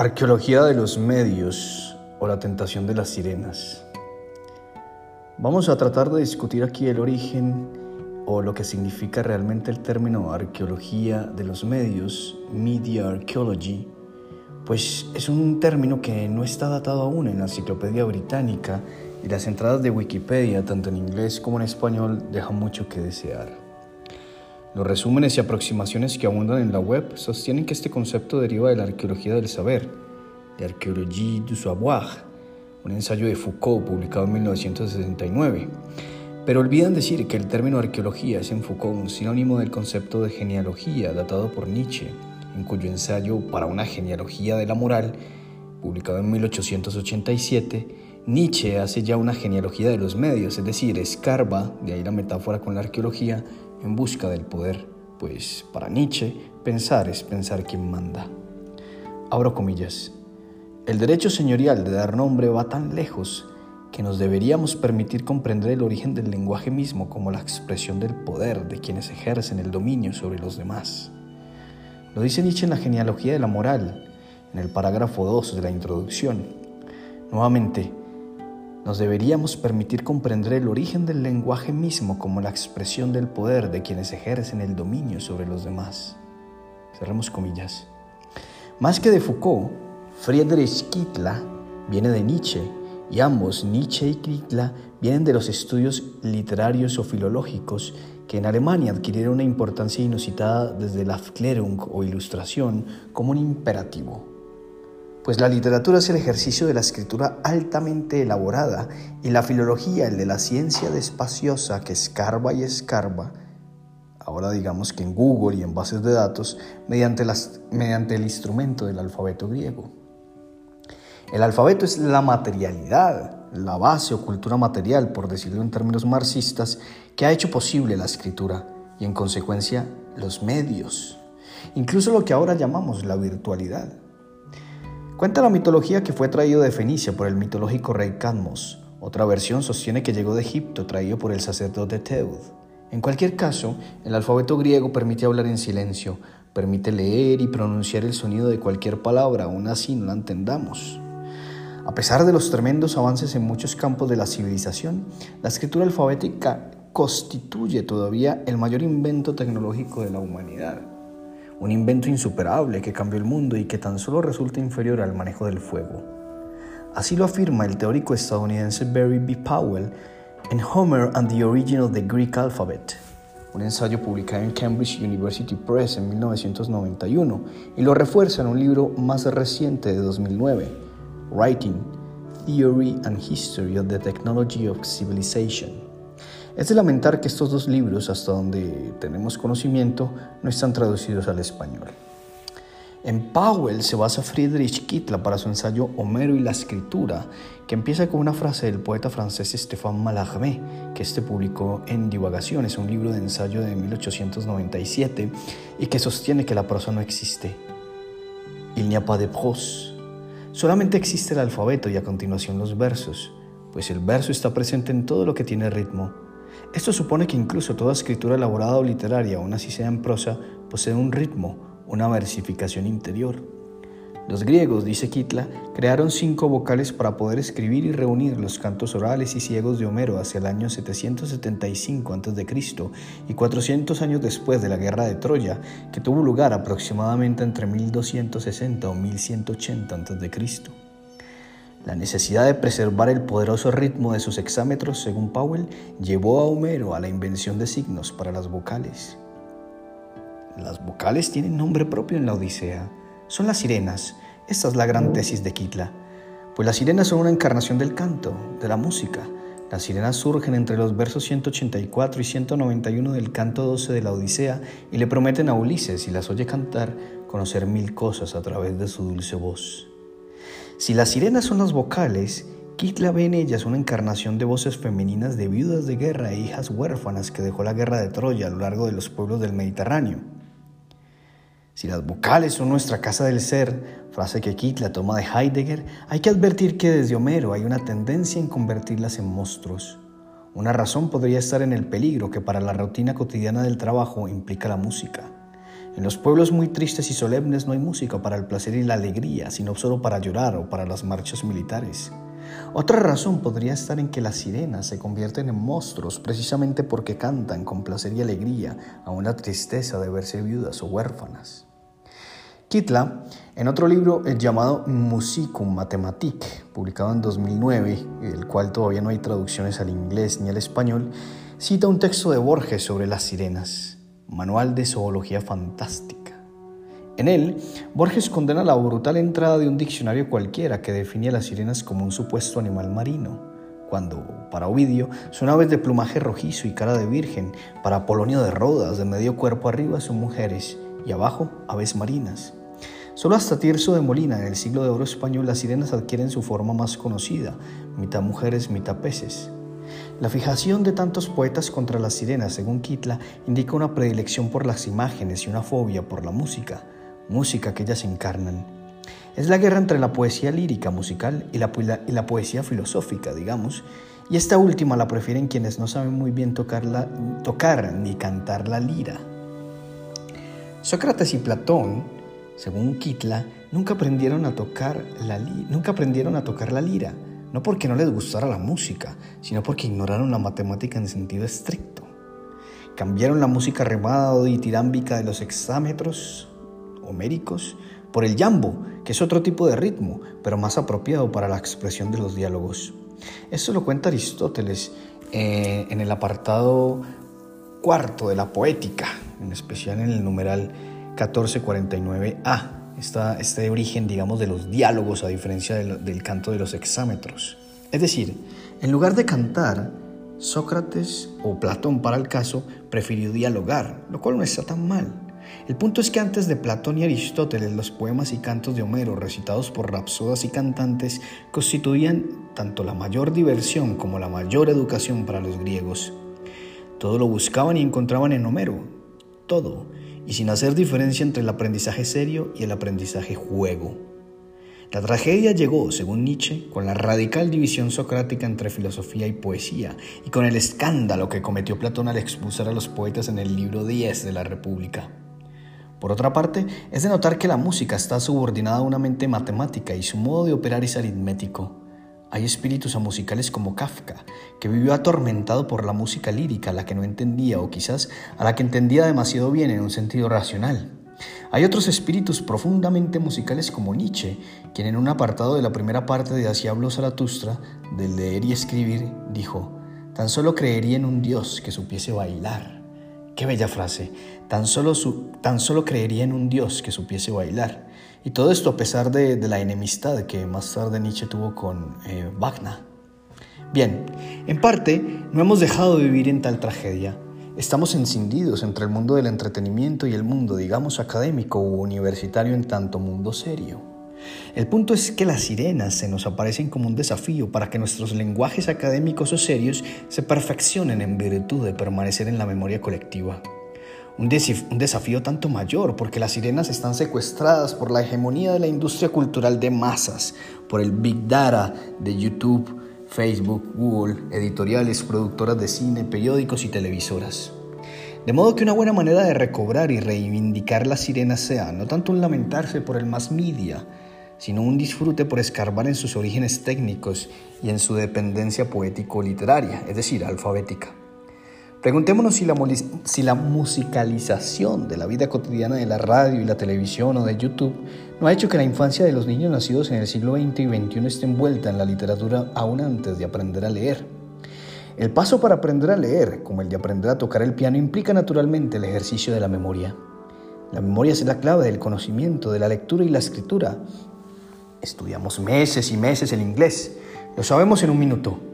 Arqueología de los medios o la tentación de las sirenas. Vamos a tratar de discutir aquí el origen o lo que significa realmente el término arqueología de los medios, media archaeology, pues es un término que no está datado aún en la enciclopedia británica y las entradas de Wikipedia, tanto en inglés como en español, dejan mucho que desear. Los resúmenes y aproximaciones que abundan en la web sostienen que este concepto deriva de la arqueología del saber, de Archéologie du Savoir, un ensayo de Foucault publicado en 1969. Pero olvidan decir que el término arqueología es en Foucault un sinónimo del concepto de genealogía datado por Nietzsche, en cuyo ensayo Para una genealogía de la moral, publicado en 1887, Nietzsche hace ya una genealogía de los medios, es decir, escarba, de ahí la metáfora con la arqueología, en busca del poder, pues para Nietzsche pensar es pensar quien manda. Abro comillas. El derecho señorial de dar nombre va tan lejos que nos deberíamos permitir comprender el origen del lenguaje mismo como la expresión del poder de quienes ejercen el dominio sobre los demás. Lo dice Nietzsche en la genealogía de la moral, en el parágrafo 2 de la introducción. Nuevamente, nos deberíamos permitir comprender el origen del lenguaje mismo como la expresión del poder de quienes ejercen el dominio sobre los demás. Cerremos comillas. Más que de Foucault, Friedrich Kittler viene de Nietzsche y ambos, Nietzsche y Kittler, vienen de los estudios literarios o filológicos que en Alemania adquirieron una importancia inusitada desde la Aufklärung o ilustración como un imperativo pues la literatura es el ejercicio de la escritura altamente elaborada y la filología el de la ciencia despaciosa que escarba y escarba, ahora digamos que en Google y en bases de datos, mediante, mediante el instrumento del alfabeto griego. El alfabeto es la materialidad, la base o cultura material, por decirlo en términos marxistas, que ha hecho posible la escritura y en consecuencia los medios, incluso lo que ahora llamamos la virtualidad. Cuenta la mitología que fue traído de Fenicia por el mitológico rey Cadmos. Otra versión sostiene que llegó de Egipto traído por el sacerdote Teud. En cualquier caso, el alfabeto griego permite hablar en silencio, permite leer y pronunciar el sonido de cualquier palabra, aún así no la entendamos. A pesar de los tremendos avances en muchos campos de la civilización, la escritura alfabética constituye todavía el mayor invento tecnológico de la humanidad un invento insuperable que cambió el mundo y que tan solo resulta inferior al manejo del fuego. Así lo afirma el teórico estadounidense Barry B. Powell en Homer and the Origin of the Greek Alphabet, un ensayo publicado en Cambridge University Press en 1991 y lo refuerza en un libro más reciente de 2009, Writing, Theory and History of the Technology of Civilization. Es de lamentar que estos dos libros, hasta donde tenemos conocimiento, no están traducidos al español. En Powell se basa Friedrich Kittler para su ensayo Homero y la escritura, que empieza con una frase del poeta francés Stéphane Mallarmé, que este publicó en Divagaciones, un libro de ensayo de 1897, y que sostiene que la prosa no existe. Il n'y a pas de prose. Solamente existe el alfabeto y a continuación los versos, pues el verso está presente en todo lo que tiene ritmo esto supone que incluso toda escritura elaborada o literaria, aun así sea en prosa, posee un ritmo, una versificación interior. Los griegos, dice Kitla, crearon cinco vocales para poder escribir y reunir los cantos orales y ciegos de Homero hacia el año 775 a.C. y 400 años después de la guerra de Troya, que tuvo lugar aproximadamente entre 1260 o 1180 a.C. La necesidad de preservar el poderoso ritmo de sus hexámetros, según Powell, llevó a Homero a la invención de signos para las vocales. Las vocales tienen nombre propio en la Odisea. Son las sirenas. Esta es la gran tesis de Kitla. Pues las sirenas son una encarnación del canto, de la música. Las sirenas surgen entre los versos 184 y 191 del canto 12 de la Odisea y le prometen a Ulises, si las oye cantar, conocer mil cosas a través de su dulce voz. Si las sirenas son las vocales, Kitla ve en ellas una encarnación de voces femeninas de viudas de guerra e hijas huérfanas que dejó la guerra de Troya a lo largo de los pueblos del Mediterráneo. Si las vocales son nuestra casa del ser, frase que Kitla toma de Heidegger, hay que advertir que desde Homero hay una tendencia en convertirlas en monstruos. Una razón podría estar en el peligro que para la rutina cotidiana del trabajo implica la música. En los pueblos muy tristes y solemnes no hay música para el placer y la alegría, sino solo para llorar o para las marchas militares. Otra razón podría estar en que las sirenas se convierten en monstruos precisamente porque cantan con placer y alegría a una tristeza de verse viudas o huérfanas. Kitla, en otro libro llamado Musicum Mathematique, publicado en 2009, el cual todavía no hay traducciones al inglés ni al español, cita un texto de Borges sobre las sirenas, manual de zoología fantástica. En él, Borges condena la brutal entrada de un diccionario cualquiera que definía a las sirenas como un supuesto animal marino, cuando, para Ovidio, son aves de plumaje rojizo y cara de virgen, para Apolonio de Rodas, de medio cuerpo arriba son mujeres y abajo aves marinas. Solo hasta Tirso de Molina, en el siglo de oro español, las sirenas adquieren su forma más conocida, mitad mujeres, mitad peces. La fijación de tantos poetas contra las sirenas, según Kitla, indica una predilección por las imágenes y una fobia por la música, música que ellas encarnan. Es la guerra entre la poesía lírica musical y la, poesía filosófica, digamos, y esta última la prefieren quienes no saben muy bien tocar ni cantar la lira. Sócrates y Platón según Kitla, tocar nunca aprendieron a tocar la lira, no porque no les gustara la música, sino porque ignoraron la matemática en sentido estricto. Cambiaron la música remada o ditirámbica de los hexámetros homéricos por el yambo, que es otro tipo de ritmo, pero más apropiado para la expresión de los diálogos. Esto lo cuenta Aristóteles eh, en el apartado cuarto de la poética, en especial en el numeral 1449a, este origen, digamos, de los diálogos a diferencia del, canto de los hexámetros. Es decir, en lugar de cantar, Sócrates o Platón para el caso prefirió dialogar, lo cual no está tan mal. El punto es que antes de Platón y Aristóteles, los poemas y cantos de Homero recitados por rapsodas y cantantes constituían tanto la mayor diversión como la mayor educación para los griegos. Todo lo buscaban y encontraban en Homero, todo, y sin hacer diferencia entre el aprendizaje serio y el aprendizaje juego. La tragedia llegó, según Nietzsche, con la radical división socrática entre filosofía y poesía y con el escándalo que cometió Platón al expulsar a los poetas en el libro 10 de la República. Por otra parte, es de notar que la música está subordinada a una mente matemática y su modo de operar es aritmético. Hay espíritus musicales como Kafka, que vivió atormentado por la música lírica, a la que no entendía o quizás a la que entendía demasiado bien en un sentido racional. Hay otros espíritus profundamente musicales como Nietzsche, quien en un apartado de la primera parte de Así habló Zaratustra, del leer y escribir, dijo, tan solo creería en un Dios que supiese bailar. Qué bella frase, tan solo, tan solo creería en un Dios que supiese bailar. Y todo esto a pesar de, la enemistad que más tarde Nietzsche tuvo con eh, Wagner. Bien, en parte no hemos dejado de vivir en tal tragedia. Estamos encendidos entre el mundo del entretenimiento y el mundo, digamos, académico u universitario en tanto mundo serio. El punto es que las sirenas se nos aparecen como un desafío para que nuestros lenguajes académicos o serios se perfeccionen en virtud de permanecer en la memoria colectiva. Un, desafío tanto mayor porque las sirenas están secuestradas por la hegemonía de la industria cultural de masas, por el big data de YouTube, Facebook, Google, editoriales, productoras de cine, periódicos y televisoras. De modo que una buena manera de recobrar y reivindicar las sirenas sea no tanto un lamentarse por el más media, sino un disfrute por escarbar en sus orígenes técnicos y en su dependencia poético-literaria, es decir, alfabética. Preguntémonos si la, si la, musicalización de la vida cotidiana de la radio y la televisión o de YouTube no ha hecho que la infancia de los niños nacidos en el siglo XX y XXI esté envuelta en la literatura aún antes de aprender a leer. El paso para aprender a leer, como el de aprender a tocar el piano, implica naturalmente el ejercicio de la memoria. La memoria es la clave del conocimiento, de la lectura y la escritura. Estudiamos meses y meses el inglés. Lo sabemos en un minuto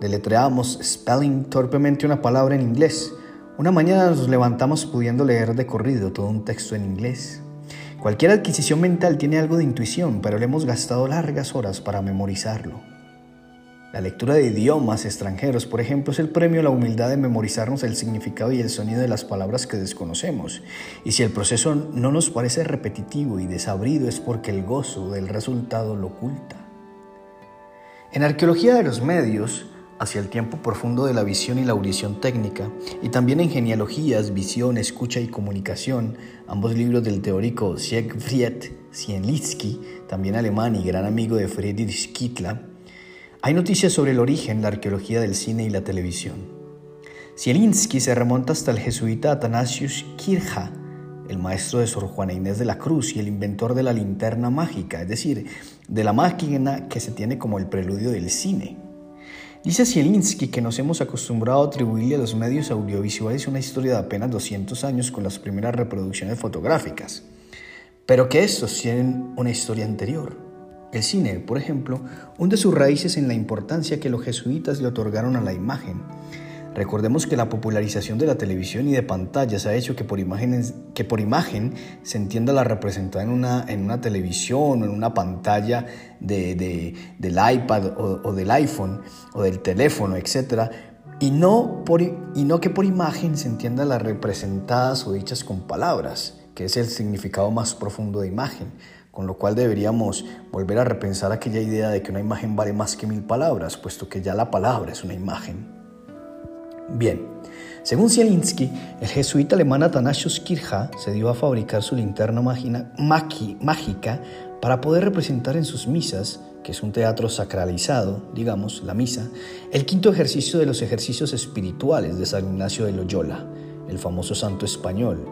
Deletreamos spelling torpemente una palabra en inglés. Una mañana nos levantamos pudiendo leer de corrido todo un texto en inglés. Cualquier adquisición mental tiene algo de intuición, pero le hemos gastado largas horas para memorizarlo. La lectura de idiomas extranjeros, por ejemplo, es el premio a la humildad de memorizarnos el significado y el sonido de las palabras que desconocemos. Y si el proceso no nos parece repetitivo y desabrido es porque el gozo del resultado lo oculta. En arqueología de los medios, hacia el tiempo profundo de la visión y la audición técnica, y también en genealogías, visión, escucha y comunicación, ambos libros del teórico Siegfried Sienlitsky, también alemán y gran amigo de Friedrich Kittler, hay noticias sobre el origen, la arqueología del cine y la televisión. Sielinsky se remonta hasta el jesuita Athanasius Kircher, el maestro de Sor Juana Inés de la Cruz y el inventor de la linterna mágica, es decir, de la máquina que se tiene como el preludio del cine. Dice Zielinski que nos hemos acostumbrado a atribuirle a los medios audiovisuales una historia de apenas 200 años con las primeras reproducciones fotográficas, pero que estos tienen una historia anterior. El cine, por ejemplo, hunde sus raíces en la importancia que los jesuitas le otorgaron a la imagen Recordemos que la popularización de la televisión y de pantallas ha hecho que por, que por imagen se entienda la representada en una, en una televisión o en una pantalla de, del iPad o, del iPhone o del teléfono, etc. Y no, por, y no que por imagen se entienda las representadas o dichas con palabras, que es el significado más profundo de imagen con lo cual deberíamos volver a repensar aquella idea de que una imagen vale más que mil palabras, puesto que ya la palabra es una imagen. Bien, según Zielinski, el jesuita alemán Athanasius Kircher se dio a fabricar su linterna mágica para poder representar en sus misas, que es un teatro sacralizado, digamos, la misa, el quinto ejercicio de los ejercicios espirituales de San Ignacio de Loyola, el famoso santo español.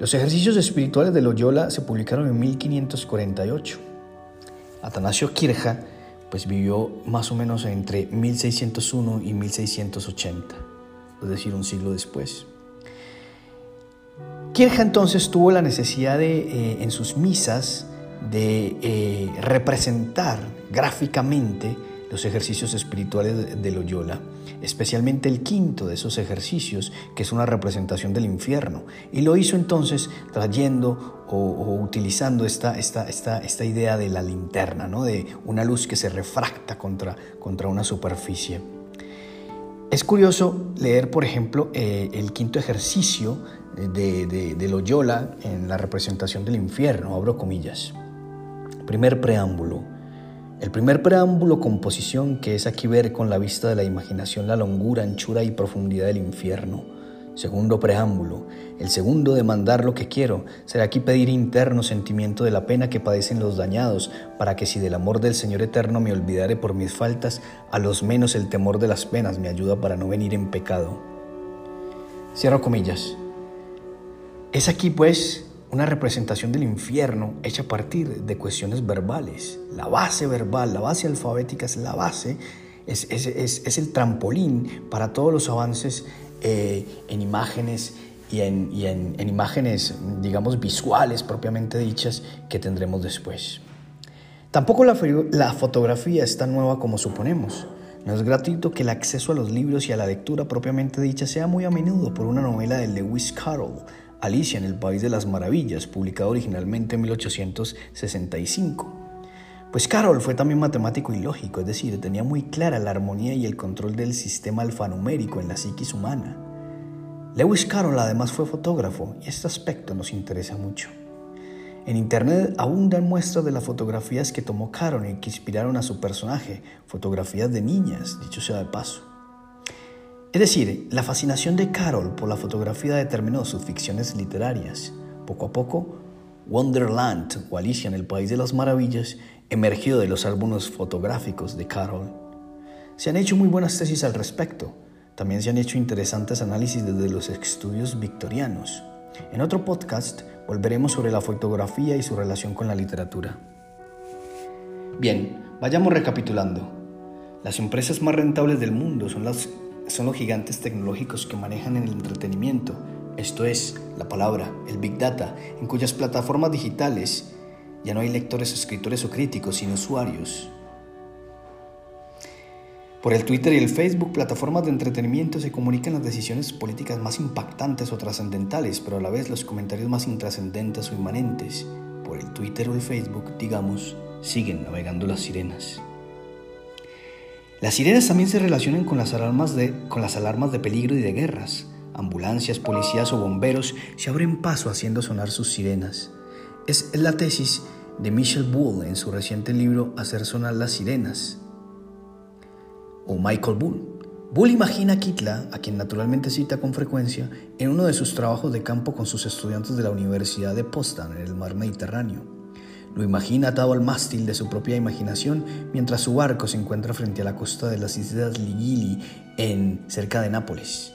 Los ejercicios espirituales de Loyola se publicaron en 1548. Atanasio Kircher pues vivió más o menos entre 1601 y 1680, es decir, un siglo después. Kirja entonces tuvo la necesidad de, eh, en sus misas de eh, representar gráficamente los ejercicios espirituales de Loyola, especialmente el quinto de esos ejercicios, que es una representación del infierno. Y lo hizo entonces trayendo o, utilizando esta, esta, esta, esta, idea de la linterna, ¿no? de una luz que se refracta contra, contra una superficie. Es curioso leer, por ejemplo, eh, el quinto ejercicio de, de, de Loyola en la representación del infierno, abro comillas. Primer preámbulo. El primer preámbulo, composición, que es aquí ver con la vista de la imaginación la longura, anchura y profundidad del infierno. Segundo preámbulo, el segundo demandar lo que quiero, será aquí pedir interno sentimiento de la pena que padecen los dañados, para que si del amor del Señor eterno me olvidare por mis faltas, a los menos el temor de las penas me ayuda para no venir en pecado. Cierro comillas. Es aquí pues una representación del infierno hecha a partir de cuestiones verbales. La base verbal, la base alfabética es la base, es, es, el trampolín para todos los avances eh, en imágenes y, en, en, imágenes, digamos, visuales propiamente dichas que tendremos después. Tampoco la, la fotografía es tan nueva como suponemos. No es gratuito que el acceso a los libros y a la lectura propiamente dicha sea muy a menudo por una novela de Lewis Carroll, Alicia en el País de las Maravillas, publicado originalmente en 1865. Pues Carroll fue también matemático y lógico, es decir, tenía muy clara la armonía y el control del sistema alfanumérico en la psiquis humana. Lewis Carroll además fue fotógrafo y este aspecto nos interesa mucho. En internet abundan muestras de las fotografías que tomó Carroll y que inspiraron a su personaje, fotografías de niñas, dicho sea de paso. Es decir, la fascinación de Carol por la fotografía determinó sus ficciones literarias. Poco a poco, Wonderland o Alicia en el País de las Maravillas emergió de los álbumes fotográficos de Carol. Se han hecho muy buenas tesis al respecto. También se han hecho interesantes análisis desde los estudios victorianos. En otro podcast volveremos sobre la fotografía y su relación con la literatura. Bien, vayamos recapitulando. Las empresas más rentables del mundo son las son los gigantes tecnológicos que manejan el entretenimiento, esto es, la palabra, el Big Data, en cuyas plataformas digitales ya no hay lectores, escritores o críticos, sino usuarios. Por el Twitter y el Facebook, plataformas de entretenimiento se comunican las decisiones políticas más impactantes o trascendentales, pero a la vez los comentarios más intrascendentes o inmanentes. Por el Twitter o el Facebook, digamos, siguen navegando las sirenas. Las sirenas también se relacionan con las, alarmas de, con las alarmas de peligro y de guerras. Ambulancias, policías o bomberos se abren paso haciendo sonar sus sirenas. Es la tesis de Michel Bull en su reciente libro Hacer sonar las sirenas. o Michael Bull. Bull imagina a Kitla, a quien naturalmente cita con frecuencia, en uno de sus trabajos de campo con sus estudiantes de la Universidad de Potsdam en el mar Mediterráneo. Lo imagina atado al mástil de su propia imaginación mientras su barco se encuentra frente a la costa de las islas Ligili en cerca de Nápoles.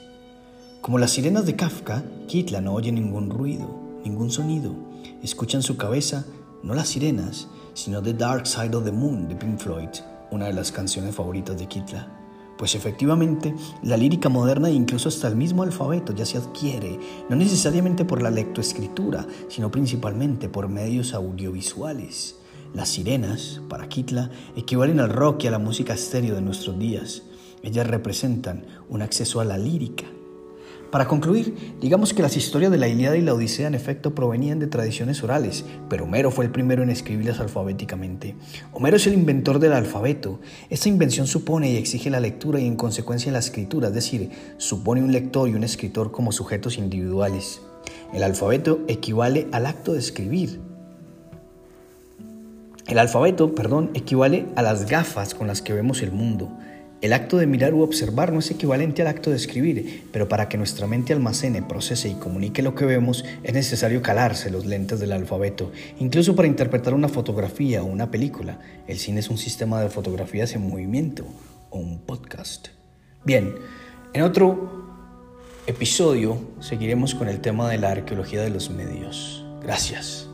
Como las sirenas de Kafka, Kitla no oye ningún ruido, ningún sonido. Escucha en su cabeza no las sirenas, sino The Dark Side of the Moon de Pink Floyd, una de las canciones favoritas de Kitla. Pues efectivamente, la lírica moderna e incluso hasta el mismo alfabeto ya se adquiere, no necesariamente por la lectoescritura, sino principalmente por medios audiovisuales. Las sirenas, para Kitla, equivalen al rock y a la música estéreo de nuestros días. Ellas representan un acceso a la lírica, para concluir, digamos que las historias de la Ilíada y la Odisea en efecto provenían de tradiciones orales, pero Homero fue el primero en escribirlas alfabéticamente. Homero es el inventor del alfabeto. Esta invención supone y exige la lectura y en consecuencia la escritura, es decir, supone un lector y un escritor como sujetos individuales. El alfabeto equivale al acto de escribir. El alfabeto, perdón, equivale a las gafas con las que vemos el mundo. El acto de mirar u observar no es equivalente al acto de escribir, pero para que nuestra mente almacene, procese y comunique lo que vemos es necesario calarse los lentes del alfabeto, incluso para interpretar una fotografía o una película. El cine es un sistema de fotografías en movimiento o un podcast. Bien, en otro episodio seguiremos con el tema de la arqueología de los medios. Gracias.